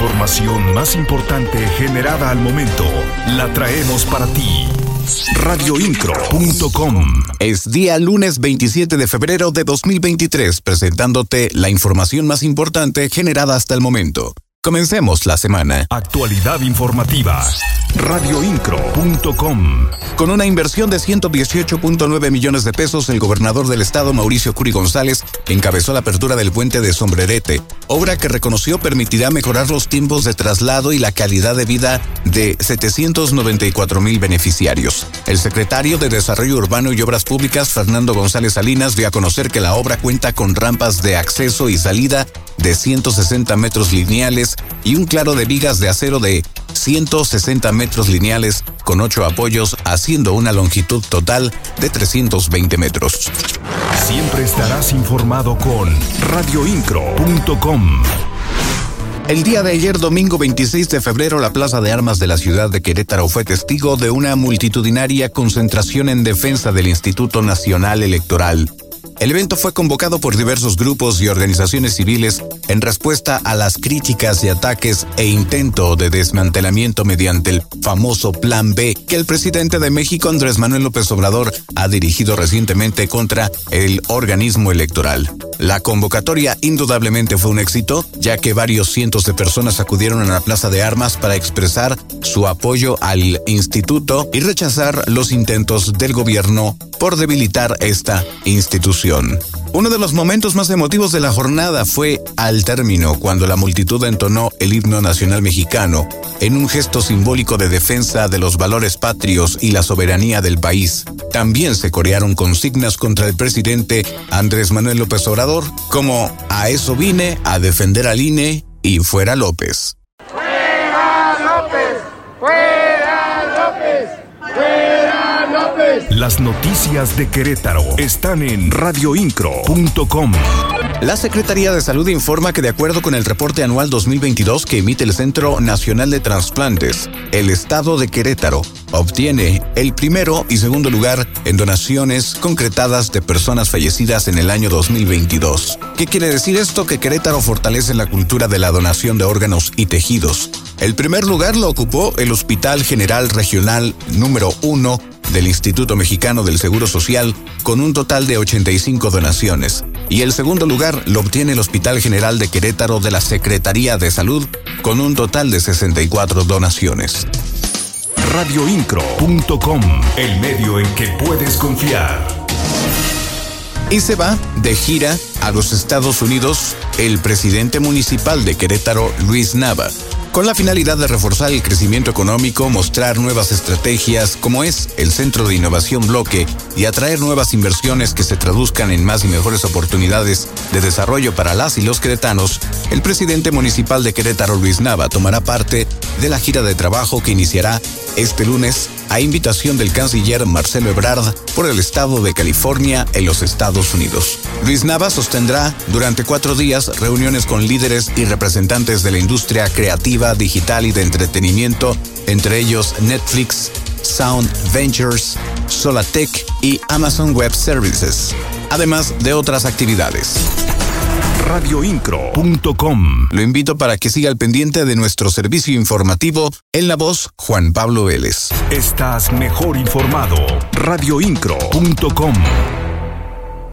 información más importante generada al momento la traemos para ti. Radioincro.com Es día lunes 27 de febrero de 2023 presentándote la información más importante generada hasta el momento. Comencemos la semana. Actualidad informativa. Radioincro.com Con una inversión de 118.9 millones de pesos, el gobernador del estado, Mauricio Curi González, encabezó la apertura del puente de Sombrerete, obra que reconoció permitirá mejorar los tiempos de traslado y la calidad de vida de 794 mil beneficiarios. El secretario de Desarrollo Urbano y Obras Públicas, Fernando González Salinas, dio a conocer que la obra cuenta con rampas de acceso y salida de 160 metros lineales y un claro de vigas de acero de 160 metros lineales con ocho apoyos, haciendo una longitud total de 320 metros. Siempre estarás informado con radioincro.com. El día de ayer, domingo 26 de febrero, la Plaza de Armas de la ciudad de Querétaro fue testigo de una multitudinaria concentración en defensa del Instituto Nacional Electoral. El evento fue convocado por diversos grupos y organizaciones civiles en respuesta a las críticas y ataques e intento de desmantelamiento mediante el famoso Plan B que el presidente de México, Andrés Manuel López Obrador, ha dirigido recientemente contra el organismo electoral. La convocatoria indudablemente fue un éxito, ya que varios cientos de personas acudieron a la Plaza de Armas para expresar su apoyo al instituto y rechazar los intentos del gobierno por debilitar esta institución. Uno de los momentos más emotivos de la jornada fue al término, cuando la multitud entonó el himno nacional mexicano en un gesto simbólico de defensa de los valores patrios y la soberanía del país. También se corearon consignas contra el presidente Andrés Manuel López Obrador, como a eso vine, a defender al INE y fuera López. ¡Fuera López! ¡Fuera López! ¡Fuera López! Las noticias de Querétaro están en radioincro.com. La Secretaría de Salud informa que de acuerdo con el reporte anual 2022 que emite el Centro Nacional de Transplantes, el estado de Querétaro obtiene el primero y segundo lugar en donaciones concretadas de personas fallecidas en el año 2022. ¿Qué quiere decir esto? Que Querétaro fortalece la cultura de la donación de órganos y tejidos. El primer lugar lo ocupó el Hospital General Regional número 1 del Instituto Mexicano del Seguro Social con un total de 85 donaciones. Y el segundo lugar lo obtiene el Hospital General de Querétaro de la Secretaría de Salud con un total de 64 donaciones. Radioincro.com, el medio en que puedes confiar. Y se va de gira a los Estados Unidos el presidente municipal de Querétaro, Luis Nava, con la finalidad de reforzar el crecimiento económico, mostrar nuevas estrategias como es el Centro de Innovación Bloque y atraer nuevas inversiones que se traduzcan en más y mejores oportunidades de desarrollo para las y los queretanos, el presidente municipal de Querétaro, Luis Nava, tomará parte de la gira de trabajo que iniciará este lunes a invitación del canciller Marcelo Ebrard por el estado de California en los Estados Unidos. Luis Nava sostendrá durante cuatro días reuniones con líderes y representantes de la industria creativa, digital y de entretenimiento, entre ellos Netflix, Sound Ventures, Solatech y Amazon Web Services, además de otras actividades radioincro.com. Lo invito para que siga al pendiente de nuestro servicio informativo en la voz Juan Pablo Vélez. Estás mejor informado. radioincro.com.